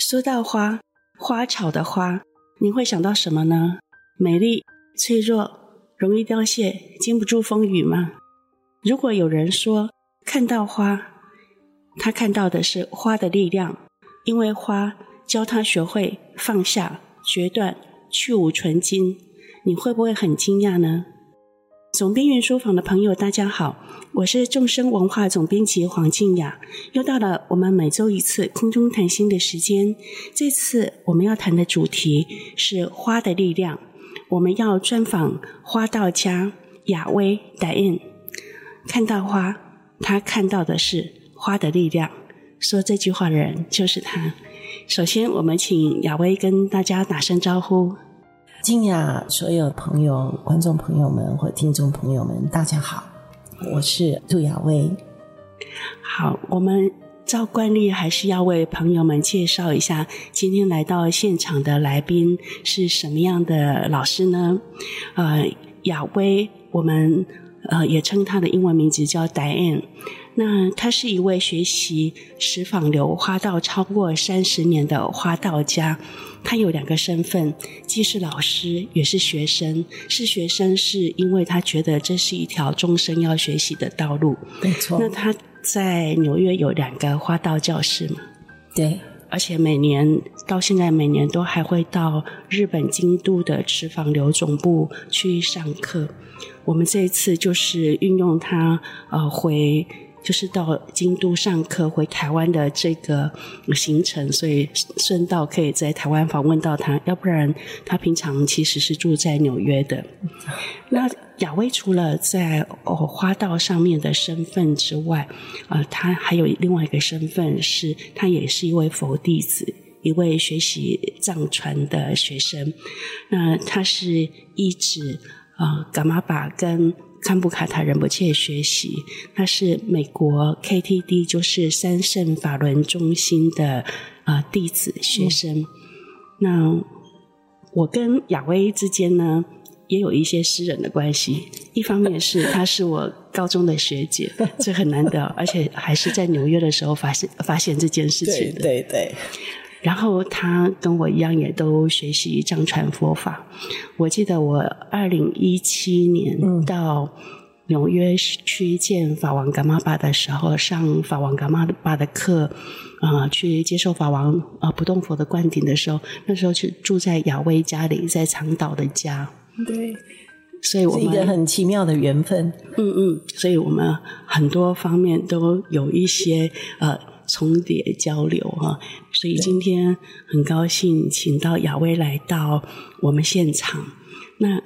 说到花，花草的花，您会想到什么呢？美丽、脆弱、容易凋谢、经不住风雨吗？如果有人说看到花，他看到的是花的力量，因为花教他学会放下、决断、去芜存菁，你会不会很惊讶呢？总编云书房的朋友，大家好，我是众生文化总编辑黄静雅。又到了我们每周一次空中谈心的时间。这次我们要谈的主题是花的力量。我们要专访花道家雅薇 d i。看到花，他看到的是花的力量。说这句话的人就是他。首先，我们请雅薇跟大家打声招呼。静雅，所有朋友、观众朋友们或听众朋友们，大家好，我是杜雅薇。好，我们照惯例还是要为朋友们介绍一下，今天来到现场的来宾是什么样的老师呢？呃，雅薇，我们呃也称她的英文名字叫 Diane。那她是一位学习石枋流花道超过三十年的花道家。他有两个身份，既是老师，也是学生。是学生，是因为他觉得这是一条终身要学习的道路。没错。那他在纽约有两个花道教室嘛？对。而且每年到现在，每年都还会到日本京都的池坊流总部去上课。我们这一次就是运用他呃回。就是到京都上课回台湾的这个行程，所以顺道可以在台湾访问到他。要不然他平常其实是住在纽约的。那雅薇除了在哦花道上面的身份之外，呃，他还有另外一个身份是，他也是一位佛弟子，一位学习藏传的学生。那他是依止啊噶玛巴跟。堪布卡塔仁波切学习，他是美国 KTD，就是三圣法轮中心的呃弟子学生。那我跟雅薇之间呢，也有一些私人的关系。一方面是她是我高中的学姐，这很难得，而且还是在纽约的时候发现发现这件事情的。对对对。然后他跟我一样，也都学习藏传佛法。我记得我二零一七年到纽约去见法王噶玛巴的时候，上法王噶玛巴的课，啊、呃，去接受法王啊、呃、不动佛的灌顶的时候，那时候是住在雅威家里，在长岛的家。对，所以我们是一个很奇妙的缘分。嗯嗯，所以我们很多方面都有一些呃。重叠交流哈，所以今天很高兴请到雅薇来到我们现场。那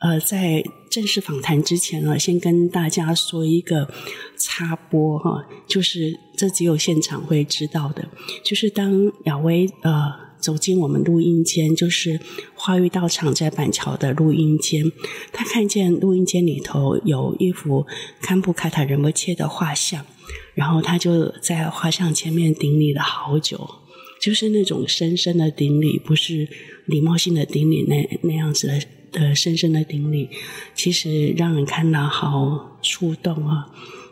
呃，在正式访谈之前呢，先跟大家说一个插播哈，就是这只有现场会知道的，就是当雅薇呃走进我们录音间，就是花玉道场在板桥的录音间，他看见录音间里头有一幅堪布卡塔仁波切的画像。然后他就在画像前面顶礼了好久，就是那种深深的顶礼，不是礼貌性的顶礼那那样子的的深深的顶礼，其实让人看到好触动啊！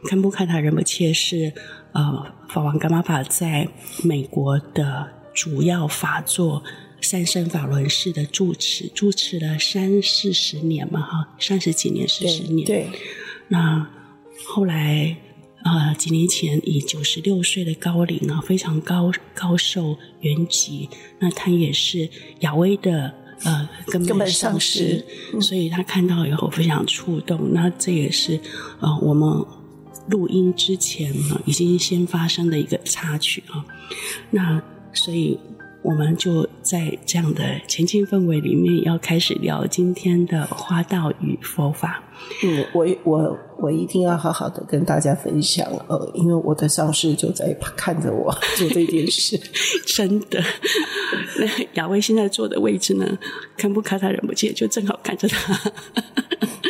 堪布卡塔仁波切是呃法王噶玛法在美国的主要法座三圣法轮寺的住持，住持了三四十年嘛哈，三十几年四十年。对，对那后来。啊、呃，几年前以九十六岁的高龄啊，非常高高寿圆寂。那他也是雅威的呃根本上师，所以他看到以后非常触动。那这也是呃我们录音之前呢已经先发生的一个插曲啊。那所以。我们就在这样的前进氛围里面，要开始聊今天的花道与佛法。嗯，我我我一定要好好的跟大家分享，呃，因为我的上司就在看着我 做这件事。真的，那雅薇现在坐的位置呢，堪布卡塔仁波切就正好看着他。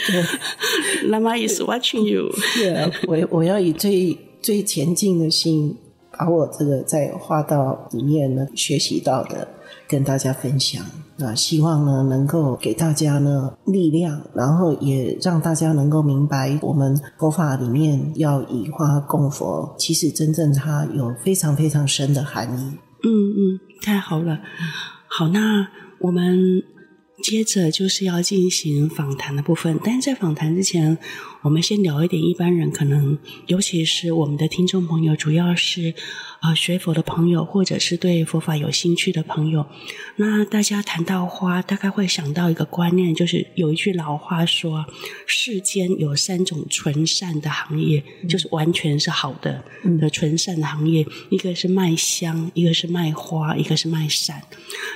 对，Lama is watching you。对啊，我我要以最最前进的心。把我这个在花道里面呢学习到的跟大家分享，那希望呢能够给大家呢力量，然后也让大家能够明白我们佛法里面要以花供佛，其实真正它有非常非常深的含义。嗯嗯。太好了。好，那我们接着就是要进行访谈的部分，但是在访谈之前，我们先聊一点一般人可能，尤其是我们的听众朋友，主要是。啊，学佛的朋友，或者是对佛法有兴趣的朋友，那大家谈到花，大概会想到一个观念，就是有一句老话说：世间有三种纯善的行业，嗯、就是完全是好的的纯善的行业，一个是卖香，一个是卖花，一个是卖伞。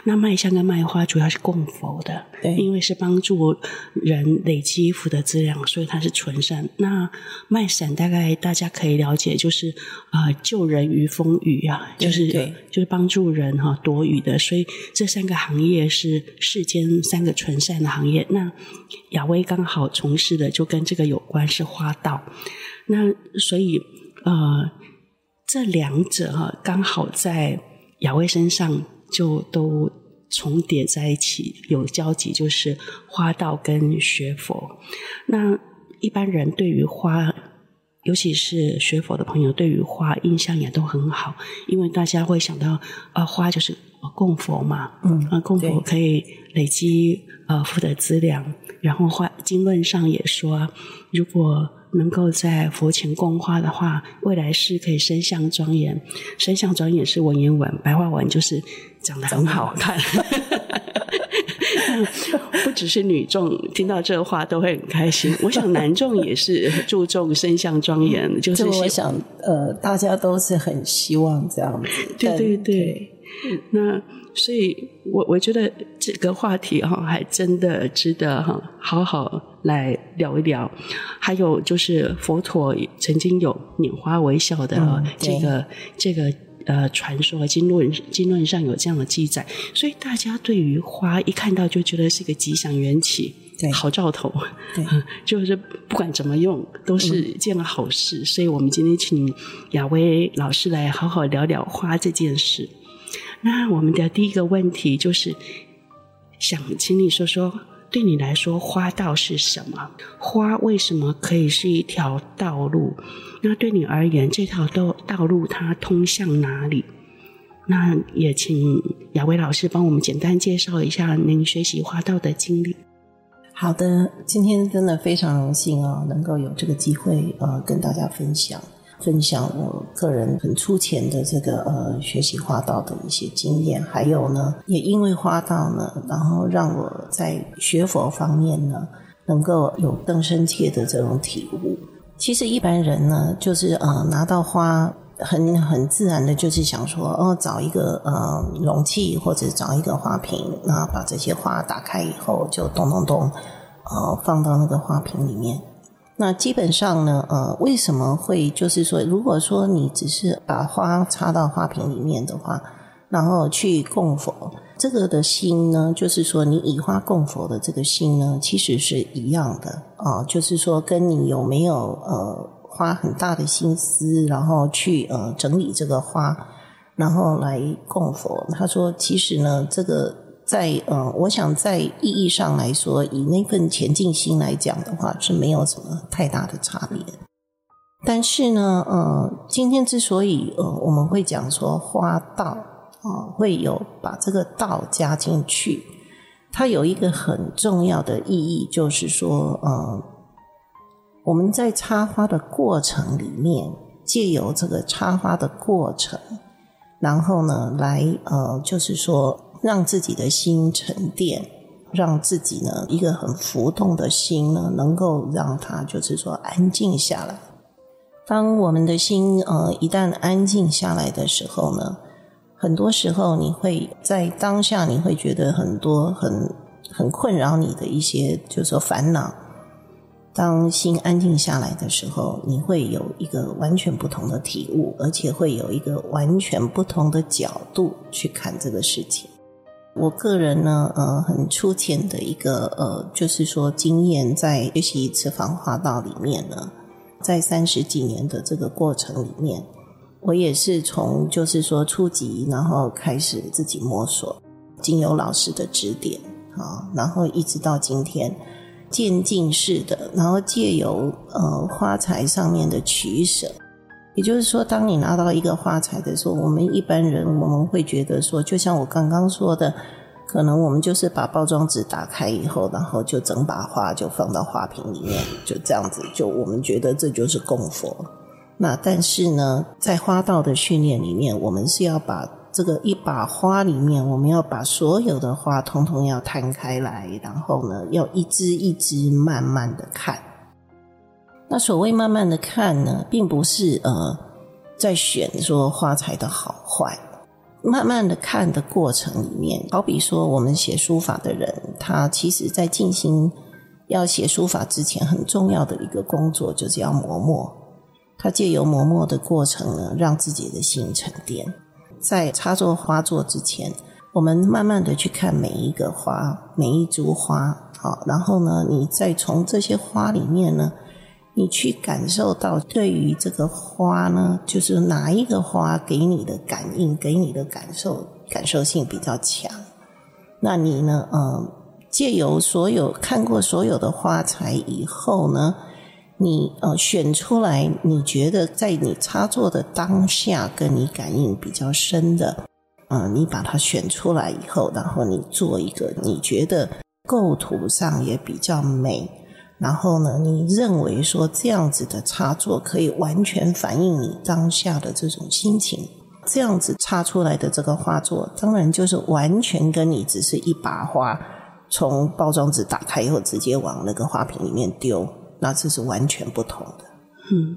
那卖香跟卖花主要是供佛的，对，因为是帮助人累积福德资粮，所以它是纯善。那卖伞大概大家可以了解，就是啊、呃，救人于风。雨啊，就是就是帮助人哈躲雨的，所以这三个行业是世间三个纯善的行业。那雅威刚好从事的就跟这个有关，是花道。那所以呃，这两者哈刚好在雅威身上就都重叠在一起，有交集，就是花道跟学佛。那一般人对于花。尤其是学佛的朋友，对于花印象也都很好，因为大家会想到，呃，花就是供佛嘛，嗯，呃，供佛可以累积呃福德资粮，然后花经论上也说，如果能够在佛前供花的话，未来世可以身相庄严，身相庄严是文言文，白话文就是长得很好 看。不只是女众听到这话都会很开心，我想男众也是注重身相庄严，就是我想呃，大家都是很希望这样子。对对对，对那所以我我觉得这个话题哈，还真的值得哈好好来聊一聊。还有就是佛陀曾经有拈花微笑的这个、嗯、这个。呃，传说和经论经论上有这样的记载，所以大家对于花一看到就觉得是个吉祥缘起，对，好兆头，对，就是不管怎么用都是件好事。嗯。所以我们今天请雅威老师来好好聊聊花这件事。那我们的第一个问题就是，想请你说说。对你来说，花道是什么？花为什么可以是一条道路？那对你而言，这条道道路它通向哪里？那也请雅威老师帮我们简单介绍一下您学习花道的经历。好的，今天真的非常荣幸啊，能够有这个机会呃，跟大家分享。分享我个人很粗浅的这个呃学习花道的一些经验，还有呢，也因为花道呢，然后让我在学佛方面呢，能够有更深切的这种体悟。其实一般人呢，就是呃拿到花，很很自然的，就是想说，哦，找一个呃容器或者找一个花瓶，然后把这些花打开以后，就咚咚咚，呃放到那个花瓶里面。那基本上呢，呃，为什么会就是说，如果说你只是把花插到花瓶里面的话，然后去供佛，这个的心呢，就是说你以花供佛的这个心呢，其实是一样的啊，就是说跟你有没有呃花很大的心思，然后去呃整理这个花，然后来供佛。他说，其实呢，这个。在呃，我想在意义上来说，以那份前进心来讲的话，是没有什么太大的差别。但是呢，呃，今天之所以呃我们会讲说花道啊，呃，会有把这个道加进去，它有一个很重要的意义，就是说，呃，我们在插花的过程里面，借由这个插花的过程，然后呢，来呃，就是说。让自己的心沉淀，让自己呢一个很浮动的心呢，能够让它就是说安静下来。当我们的心呃一旦安静下来的时候呢，很多时候你会在当下你会觉得很多很很困扰你的一些就是说烦恼。当心安静下来的时候，你会有一个完全不同的体悟，而且会有一个完全不同的角度去看这个事情。我个人呢，呃，很粗浅的一个呃，就是说经验，在学习持方花道里面呢，在三十几年的这个过程里面，我也是从就是说初级，然后开始自己摸索，经由老师的指点啊，然后一直到今天渐进式的，然后借由呃花材上面的取舍，也就是说，当你拿到一个花材的时候，我们一般人我们会觉得说，就像我刚刚说的，可能我们就是把包装纸打开以后，然后就整把花就放到花瓶里面，就这样子，就我们觉得这就是供佛。那但是呢，在花道的训练里面，我们是要把这个一把花里面，我们要把所有的花通通要摊开来，然后呢，要一支一支慢慢的看。那所谓慢慢的看呢，并不是呃在选说花材的好坏，慢慢的看的过程里面，好比说我们写书法的人，他其实在进行要写书法之前，很重要的一个工作就是要磨墨。他借由磨墨的过程呢，让自己的心沉淀。在插作花作之前，我们慢慢的去看每一个花，每一株花，好，然后呢，你再从这些花里面呢。你去感受到对于这个花呢，就是哪一个花给你的感应，给你的感受感受性比较强。那你呢，嗯，借由所有看过所有的花材以后呢，你呃选出来，你觉得在你插作的当下跟你感应比较深的，嗯，你把它选出来以后，然后你做一个你觉得构图上也比较美。然后呢，你认为说这样子的插作可以完全反映你当下的这种心情，这样子插出来的这个画作，当然就是完全跟你只是一把花从包装纸打开以后直接往那个花瓶里面丢，那这是完全不同的。嗯，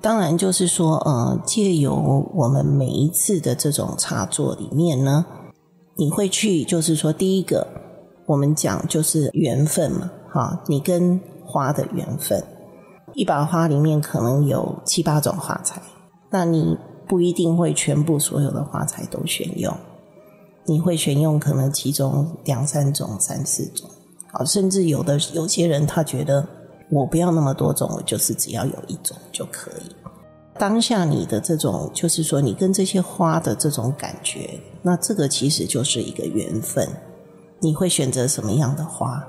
当然就是说，呃，借由我们每一次的这种插作里面呢，你会去，就是说，第一个我们讲就是缘分嘛，哈，你跟花的缘分，一把花里面可能有七八种花材，那你不一定会全部所有的花材都选用，你会选用可能其中两三种、三四种，好，甚至有的有些人他觉得我不要那么多种，我就是只要有一种就可以。当下你的这种，就是说你跟这些花的这种感觉，那这个其实就是一个缘分，你会选择什么样的花？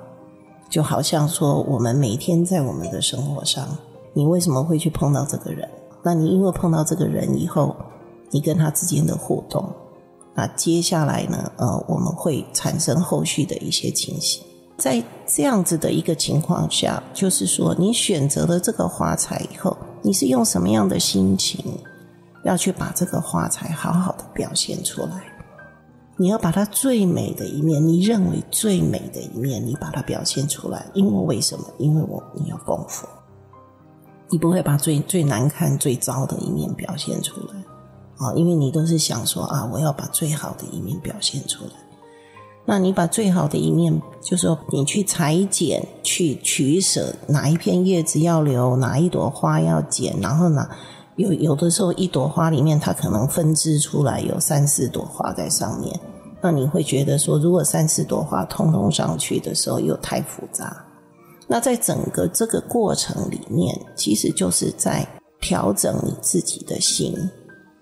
就好像说，我们每天在我们的生活上，你为什么会去碰到这个人？那你因为碰到这个人以后，你跟他之间的互动，那接下来呢，呃，我们会产生后续的一些情形。在这样子的一个情况下，就是说，你选择了这个花材以后，你是用什么样的心情要去把这个花材好好的表现出来？你要把它最美的一面，你认为最美的一面，你把它表现出来。因为为什么？因为我你要供佛，你不会把最最难看、最糟的一面表现出来啊！因为你都是想说啊，我要把最好的一面表现出来。那你把最好的一面，就是说你去裁剪、去取舍，哪一片叶子要留，哪一朵花要剪，然后呢？有有的时候，一朵花里面它可能分支出来有三四朵花在上面，那你会觉得说，如果三四朵花通通上去的时候又太复杂。那在整个这个过程里面，其实就是在调整你自己的心。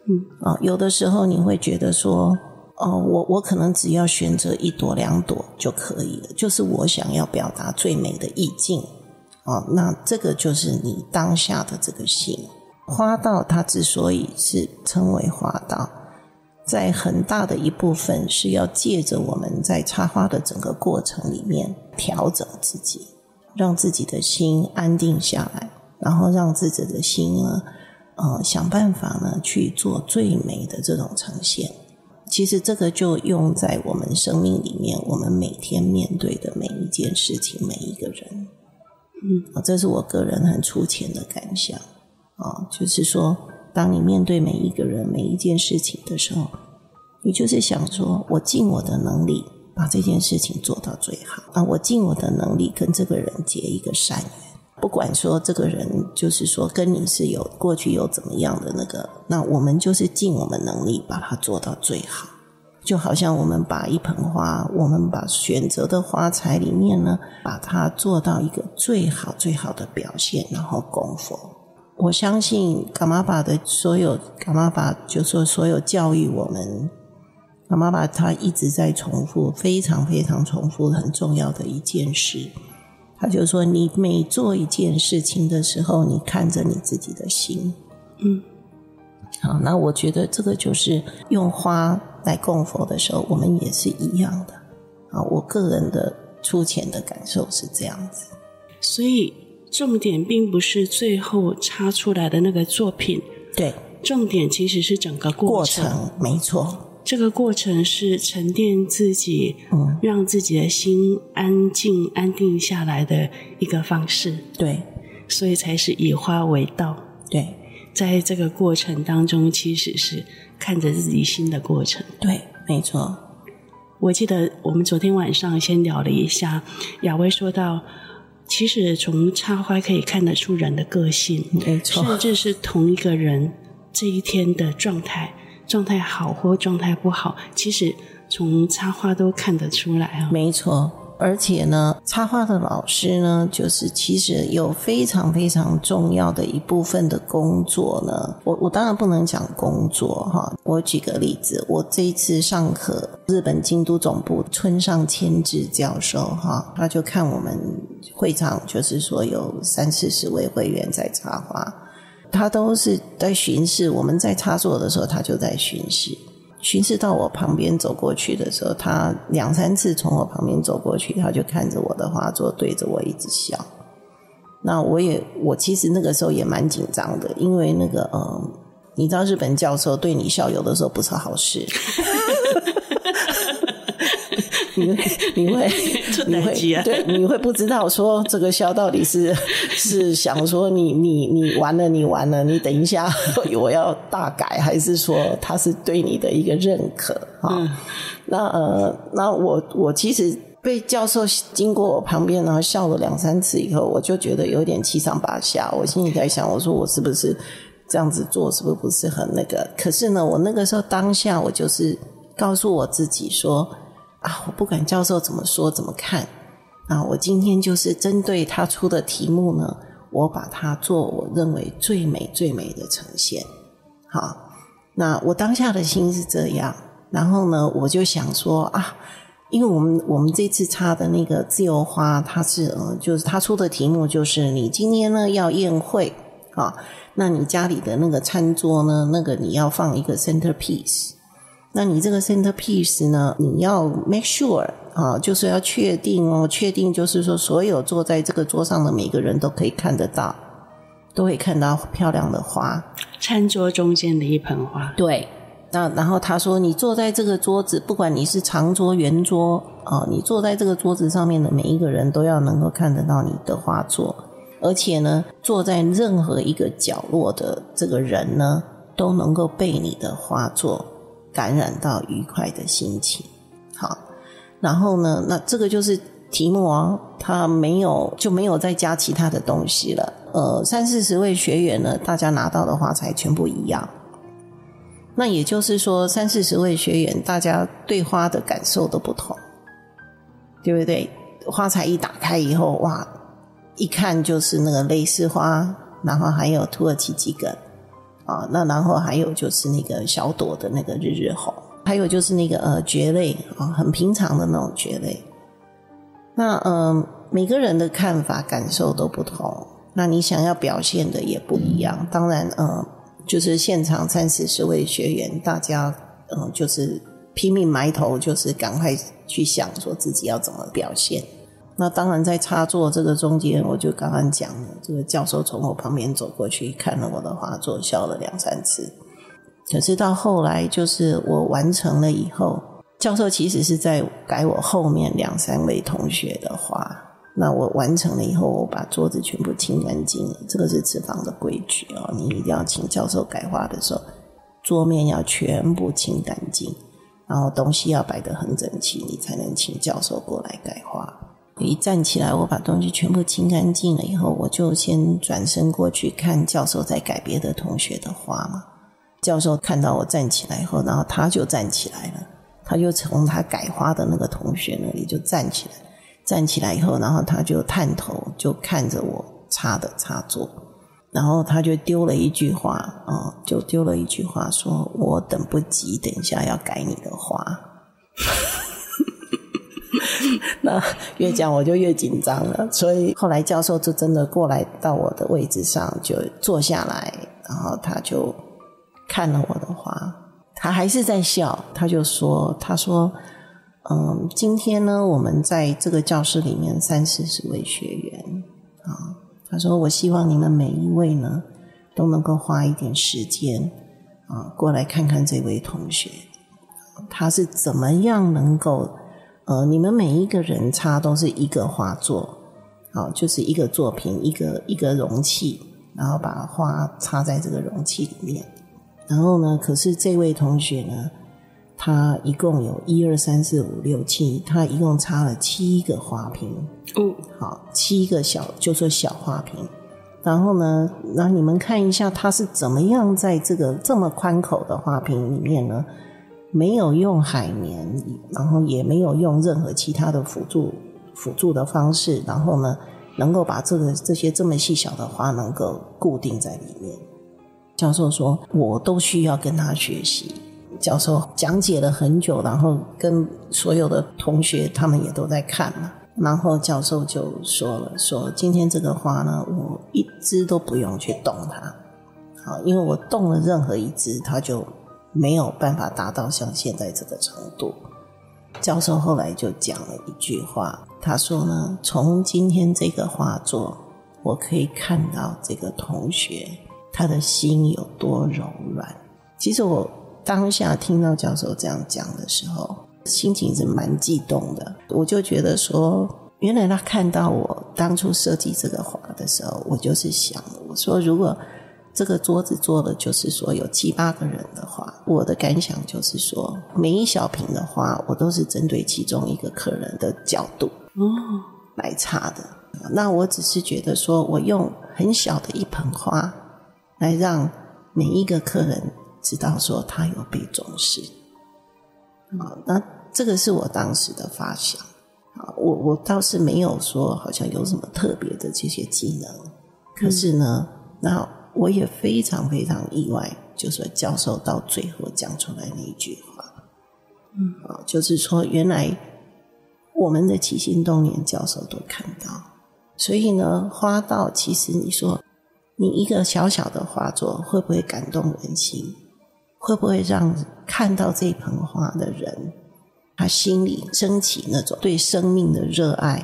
嗯啊，有的时候你会觉得说，哦，我我可能只要选择一朵两朵就可以了，就是我想要表达最美的意境。哦，那这个就是你当下的这个心。花道它之所以是称为花道，在很大的一部分是要借着我们在插花的整个过程里面调整自己，让自己的心安定下来，然后让自己的心呢，呃，想办法呢去做最美的这种呈现。其实这个就用在我们生命里面，我们每天面对的每一件事情，每一个人，嗯，这是我个人很粗浅的感想。啊，就是说，当你面对每一个人、每一件事情的时候，你就是想说，我尽我的能力把这件事情做到最好啊！我尽我的能力跟这个人结一个善缘，不管说这个人就是说跟你是有过去有怎么样的那个，那我们就是尽我们能力把它做到最好。就好像我们把一盆花，我们把选择的花材里面呢，把它做到一个最好最好的表现，然后供佛。我相信噶玛巴的所有噶玛巴，就说所有教育我们噶玛巴，他一直在重复，非常非常重复很重要的一件事。他就说，你每做一件事情的时候，你看着你自己的心，嗯，好，那我觉得这个就是用花来供佛的时候，我们也是一样的。啊，我个人的粗浅的感受是这样子。所以重点并不是最后插出来的那个作品，对，重点其实是整个过程，过程没错。这个过程是沉淀自己，嗯，让自己的心安静、安定下来的一个方式。对，所以才是以花为道。对，在这个过程当中，其实是看着自己心的过程。对，没错。我记得我们昨天晚上先聊了一下，雅薇说到，其实从插花可以看得出人的个性，没错，甚至是同一个人这一天的状态。状态好或状态不好，其实从插花都看得出来啊。没错，而且呢，插花的老师呢，就是其实有非常非常重要的一部分的工作呢。我我当然不能讲工作哈，我举个例子，我这一次上课，日本京都总部村上千智教授哈，他就看我们会场，就是说有三四十位会员在插花。他都是在巡视，我们在插座的时候，他就在巡视。巡视到我旁边走过去的时候，他两三次从我旁边走过去，他就看着我的画作，对着我一直笑。那我也，我其实那个时候也蛮紧张的，因为那个，嗯，你知道日本教授对你笑，有的时候不是好事。你会 你会你会对你会不知道说这个笑到底是 是想说你你你完了你完了你等一下我要大改还是说他是对你的一个认可啊？嗯、那呃那我我其实被教授经过我旁边然后笑了两三次以后，我就觉得有点七上八下。我心里在想，我说我是不是这样子做是不是不是很那个？可是呢，我那个时候当下我就是告诉我自己说。啊，我不管教授怎么说怎么看，啊，我今天就是针对他出的题目呢，我把它做我认为最美最美的呈现。好，那我当下的心是这样，然后呢，我就想说啊，因为我们我们这次插的那个自由花，它是呃，就是他出的题目就是你今天呢要宴会啊，那你家里的那个餐桌呢，那个你要放一个 centerpiece。那你这个 centerpiece 呢？你要 make sure 啊，就是要确定哦，确定就是说，所有坐在这个桌上的每个人都可以看得到，都会看到漂亮的花。餐桌中间的一盆花。对。那然后他说，你坐在这个桌子，不管你是长桌、圆桌啊，你坐在这个桌子上面的每一个人都要能够看得到你的画作，而且呢，坐在任何一个角落的这个人呢，都能够被你的画作。感染到愉快的心情，好，然后呢，那这个就是题目啊，他没有就没有再加其他的东西了。呃，三四十位学员呢，大家拿到的花材全部一样。那也就是说，三四十位学员，大家对花的感受都不同，对不对？花材一打开以后，哇，一看就是那个蕾丝花，然后还有土耳其桔梗。啊，那然后还有就是那个小朵的那个日日红，还有就是那个呃蕨类啊，很平常的那种蕨类。那、呃，每个人的看法感受都不同，那你想要表现的也不一样。当然，呃，就是现场三四十位学员，大家嗯、呃，就是拼命埋头，就是赶快去想说自己要怎么表现。那当然，在插座这个中间，我就刚刚讲了，这个教授从我旁边走过去，看了我的画作，笑了两三次。可是到后来，就是我完成了以后，教授其实是在改我后面两三位同学的画。那我完成了以后，我把桌子全部清干净了。这个是厨房的规矩哦，你一定要请教授改画的时候，桌面要全部清干净，然后东西要摆得很整齐，你才能请教授过来改画。一站起来，我把东西全部清干净了以后，我就先转身过去看教授在改别的同学的画嘛。教授看到我站起来以后，然后他就站起来了，他就从他改花的那个同学那里就站起来，站起来以后，然后他就探头就看着我插的插座，然后他就丢了一句话啊，就丢了一句话说：“我等不及，等一下要改你的花。”那越讲我就越紧张了，所以后来教授就真的过来到我的位置上就坐下来，然后他就看了我的画，他还是在笑。他就说：“他说，嗯，今天呢，我们在这个教室里面三四十位学员啊。他说，我希望你们每一位呢，都能够花一点时间啊，过来看看这位同学，他是怎么样能够，呃，你们每一个人插都是一个画作，好，就是一个作品，一个一个容器，然后把花插在这个容器里面。”然后呢，可是这位同学呢，他一共有一二三四五六七，他一共插了七个花瓶。嗯，好，七个小，就说小花瓶。然后呢，那你们看一下，他是怎么样在这个这么宽口的花瓶里面呢？没有用海绵，然后也没有用任何其他的辅助辅助的方式，然后呢，能够把这个这些这么细小的花能够固定在里面。教授说：“我都需要跟他学习。”教授讲解了很久，然后跟所有的同学他们也都在看嘛。然后教授就说了：“说今天这个花呢，我一枝都不用去动它，好，因为我动了任何一枝，它就没有办法达到像现在这个程度。”教授后来就讲了一句话，他说呢：“从今天这个画作，我可以看到这个同学。”他的心有多柔软？其实我当下听到教授这样讲的时候，心情是蛮激动的。我就觉得说，原来他看到我当初设计这个画的时候，我就是想，我说如果这个桌子做的就是说有七八个人的话，我的感想就是说，每一小瓶的话，我都是针对其中一个客人的角度哦来插的。那我只是觉得说，我用很小的一盆花。来让每一个客人知道说他有被重视，啊，那这个是我当时的发想，啊，我我倒是没有说好像有什么特别的这些技能，可是呢，那我也非常非常意外，就是教授到最后讲出来那一句话，嗯，啊，就是说原来我们的起心动念教授都看到，所以呢，花道其实你说。你一个小小的画作会不会感动人心？会不会让看到这盆花的人，他心里升起那种对生命的热爱，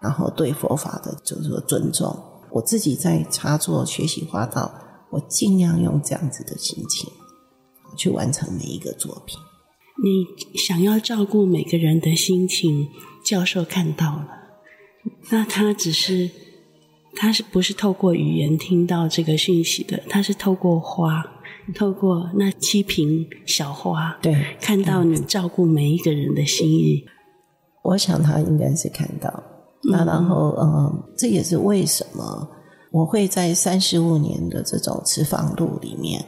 然后对佛法的就是说尊重？我自己在插座学习花道，我尽量用这样子的心情去完成每一个作品。你想要照顾每个人的心情，教授看到了，那他只是。他是不是透过语言听到这个讯息的？他是透过花，透过那七瓶小花，对，看到你照顾每一个人的心意。我想他应该是看到。那然后，嗯，嗯，这也是为什么我会在三十五年的这种持访路里面，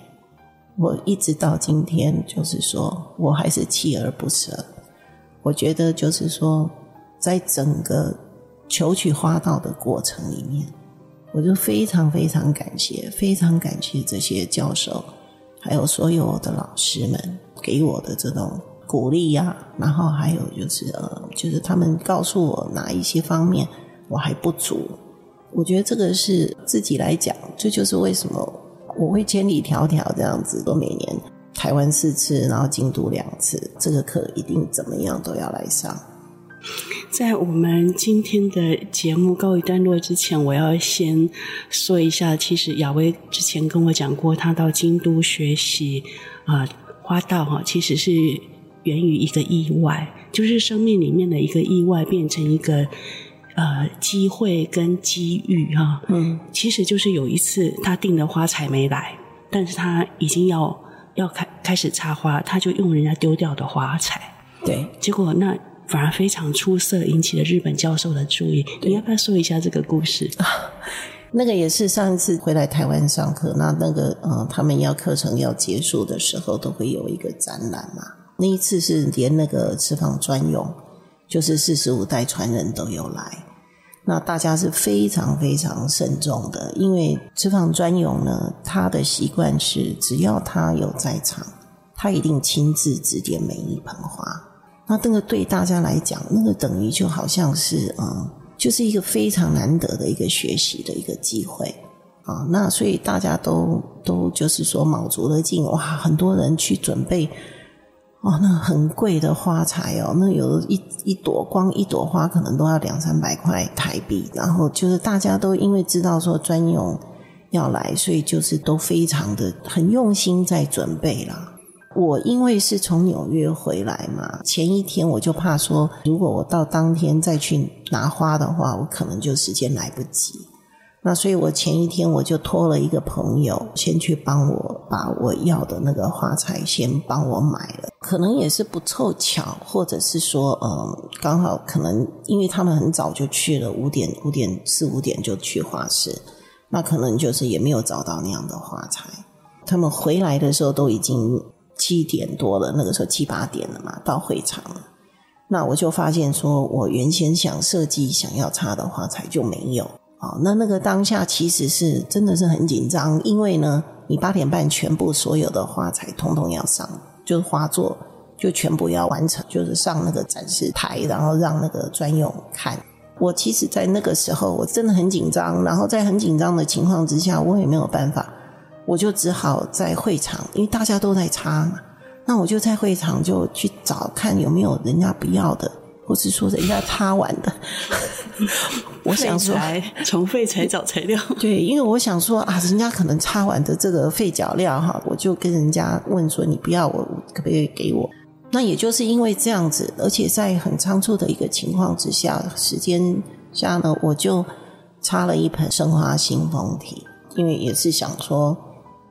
我一直到今天，就是说我还是锲而不舍。我觉得，就是说，在整个求取花道的过程里面。我就非常非常感谢，非常感谢这些教授，还有所有的老师们给我的这种鼓励呀、然后还有就是呃，就是他们告诉我哪一些方面我还不足。我觉得这个是自己来讲，这就是为什么我会千里迢迢这样子，都每年台湾四次，然后京都两次，这个课一定怎么样都要来上。在我们今天的节目告一段落之前，我要先说一下，其实雅薇之前跟我讲过，他到京都学习啊、花道哈，其实是源于一个意外，就是生命里面的一个意外变成一个呃机会跟机遇哈。嗯，其实就是有一次他订的花材没来，但是他已经要要开开始插花，他就用人家丢掉的花材，对，结果那。反而非常出色，引起了日本教授的注意。你要不要说一下这个故事？啊，那个也是上一次回来台湾上课，那那个呃，他们要课程要结束的时候，都会有一个展览嘛。那一次是连那个持坊专用，就是四十五代传人都有来。那大家是非常非常慎重的，因为持坊专用呢，他的习惯是只要他有在场，他一定亲自指点每一盆花。那这个对大家来讲，那个等于就好像是嗯，就是一个非常难得的一个学习的一个机会啊，那所以大家都都就是说卯足了劲，哇，很多人去准备，哦，那很贵的花材哦，那有一一朵光一朵花可能都要两三百块台币，然后就是大家都因为知道说专用要来，所以就是都非常的很用心在准备啦。我因为是从纽约回来嘛，前一天我就怕说，如果我到当天再去拿花的话，我可能就时间来不及。那所以我前一天我就托了一个朋友，先去帮我把我要的那个花材先帮我买了。可能也是不凑巧，或者是说，嗯，刚好可能因为他们很早就去了，五点五点四五点就去花市，那可能就是也没有找到那样的花材。他们回来的时候都已经。七点多了，那个时候七八点了嘛，到会场了。那我就发现说，我原先想设计想要插的花材就没有。好，那那个当下其实是真的是很紧张，因为呢，你八点半全部所有的花材通通要上，就是花座就全部要完成，就是上那个展示台，然后让那个专用看。我其实，在那个时候我真的很紧张，然后在很紧张的情况之下，我也没有办法。我就只好在会场，因为大家都在插嘛，那我就在会场就去找看有没有人家不要的，或是说人家插完的。我想说，从废材找材料。对，因为我想说啊，人家可能擦完的这个废脚料哈，我就跟人家问说，你不要我，可不可以给我？那也就是因为这样子，而且在很仓促的一个情况之下，时间下呢，我就插了一盆生花新风体，因为也是想说。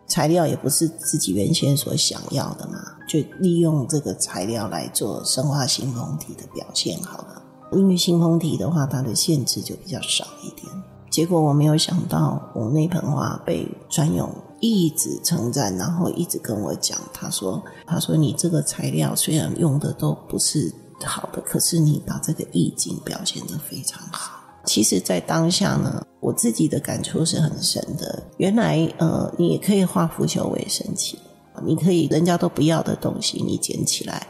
材料也不是自己原先所想要的嘛，就利用这个材料来做生花新风体的表现好了。因为新风体的话，它的限制就比较少一点。结果我没有想到，我那盆花被专用一直称赞，然后一直跟我讲，他说：“他说你这个材料虽然用的都不是好的，可是你把这个意境表现得非常好。”其实，在当下呢，我自己的感触是很深的。原来，呃，你也可以化腐朽为神奇，你可以人家都不要的东西，你捡起来，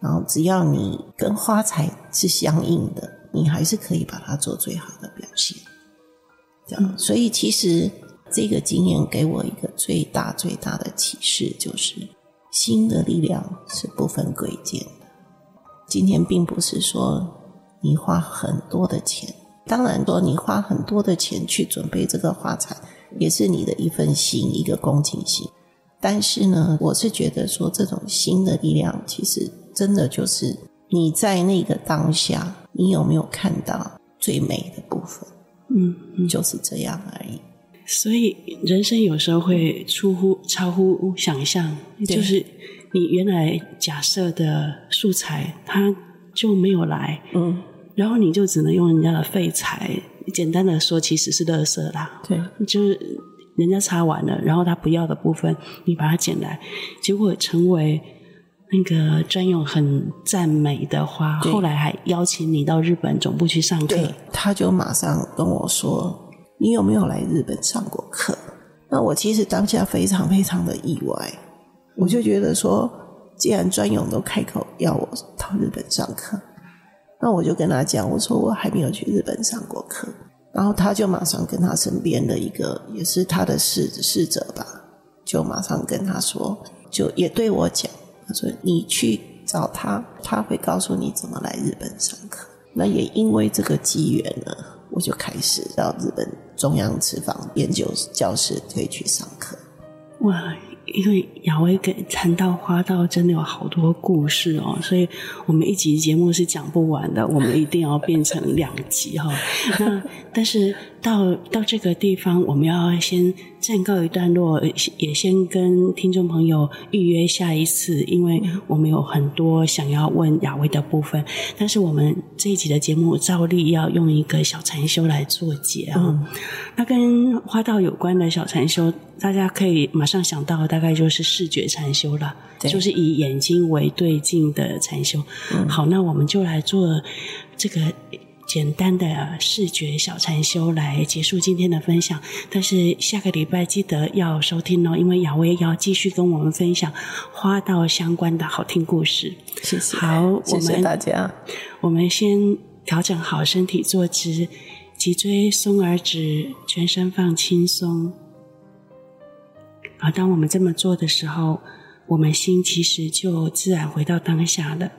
然后只要你跟花材是相应的，你还是可以把它做最好的表现。这样，嗯，所以其实这个经验给我一个最大最大的启示，就是心的力量是不分贵贱的。今天并不是说你花很多的钱。当然说，你花很多的钱去准备这个花材，也是你的一份心，一个恭敬心。但是呢，我是觉得说，这种心的力量，其实真的就是你在那个当下，你有没有看到最美的部分？嗯，嗯，就是这样而已。所以人生有时候会出乎超乎想象，就是你原来假设的素材，它就没有来。嗯。然后你就只能用人家的废材，简单的说，其实是垃圾啦。对，就是人家擦完了，然后他不要的部分，你把它捡来，结果成为那个专用很赞美的话。后来还邀请你到日本总部去上课。对，他就马上跟我说：“你有没有来日本上过课？”那我其实当下非常非常的意外，我就觉得说，既然专用都开口要我到日本上课。那我就跟他讲，我说我还没有去日本上过课，然后他就马上跟他身边的一个也是他的侍侍者吧，就马上跟他说，就也对我讲，他说你去找他，他会告诉你怎么来日本上课。那也因为这个机缘呢，我就开始到日本中央瓷坊研究教室可以去上课。哇！因为雅薇跟禅道花道真的有好多故事哦，所以我们一集节目是讲不完的，我们一定要变成两集哈。那但是到到这个地方，我们要先暂告一段落，也先跟听众朋友预约下一次，因为我们有很多想要问雅薇的部分。但是我们这一集的节目照例要用一个小禅修来做结啊。嗯、那跟花道有关的小禅修，大家可以马上想到大概就是视觉禅修了，就是以眼睛为对境的禅修。嗯、好，那我们就来做这个简单的视觉小禅修来结束今天的分享。但是下个礼拜记得要收听哦，因为雅薇要继续跟我们分享花道相关的好听故事。谢谢，好，谢谢大家。我们先调整好身体坐姿，脊椎松而直，全身放轻松。而当我们这么做的时候，我们心其实就自然回到当下了。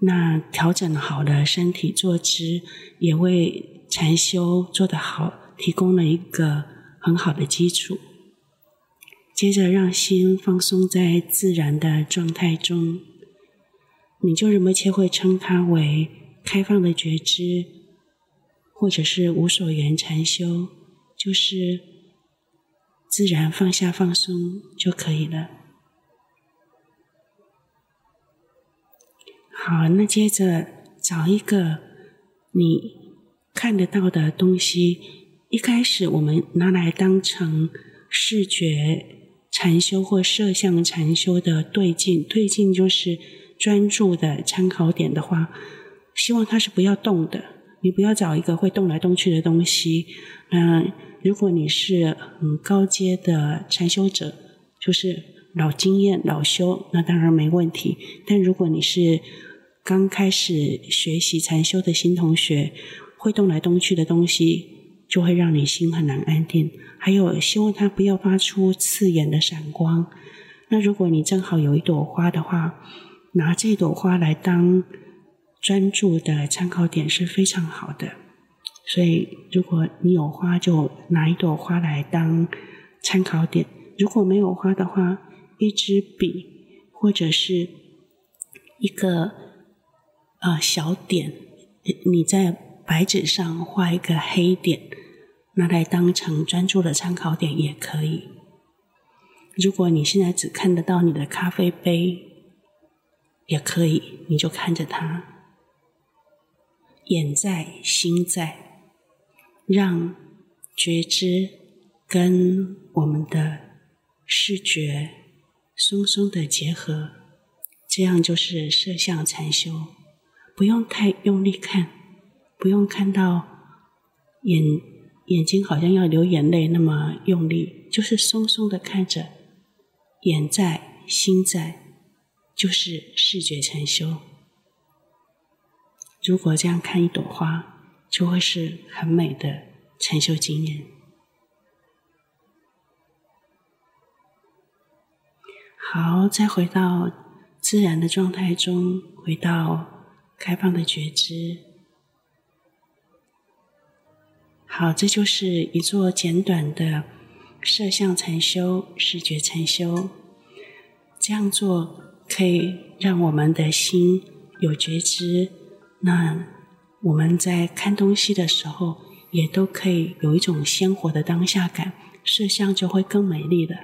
那调整好的身体坐姿，也为禅修做得好提供了一个很好的基础。接着让心放松在自然的状态中，你就仁波切会称它为开放的觉知，或者是无所缘禅修，就是自然放下放松就可以了。好，那接着找一个你看得到的东西，一开始我们拿来当成视觉。禅修或摄像禅修的对境，对境就是专注的参考点的话，希望它是不要动的。你不要找一个会动来动去的东西。嗯，如果你是很高阶的禅修者，就是老经验、老修，那当然没问题。但如果你是刚开始学习禅修的新同学，会动来动去的东西，就会让你心很难安定。还有，希望它不要发出刺眼的闪光。那如果你正好有一朵花的话，拿这朵花来当专注的参考点是非常好的。所以，如果你有花，就拿一朵花来当参考点；如果没有花的话，一支笔或者是一个呃小点，你在白纸上画一个黑点。拿来当成专注的参考点也可以。如果你现在只看得到你的咖啡杯，也可以，你就看着它，眼在心在，让觉知跟我们的视觉松松的结合，这样就是摄像禅修，不用太用力看，不用看到眼。眼睛好像要流眼泪那么用力，就是松松的看着，眼在心在，就是视觉禅修。如果这样看一朵花，就会是很美的禅修经验。好，再回到自然的状态中，回到开放的觉知。好，这就是一座简短的摄像禅修、视觉禅修。这样做可以让我们的心有觉知，那我们在看东西的时候，也都可以有一种鲜活的当下感，摄像就会更美丽了。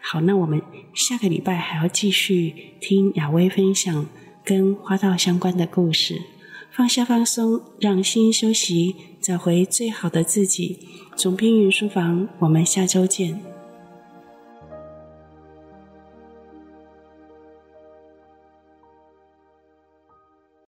好，那我们下个礼拜还要继续听雅薇分享跟花道相关的故事。放下放松，让心休息，找回最好的自己。总编云书房，我们下周见。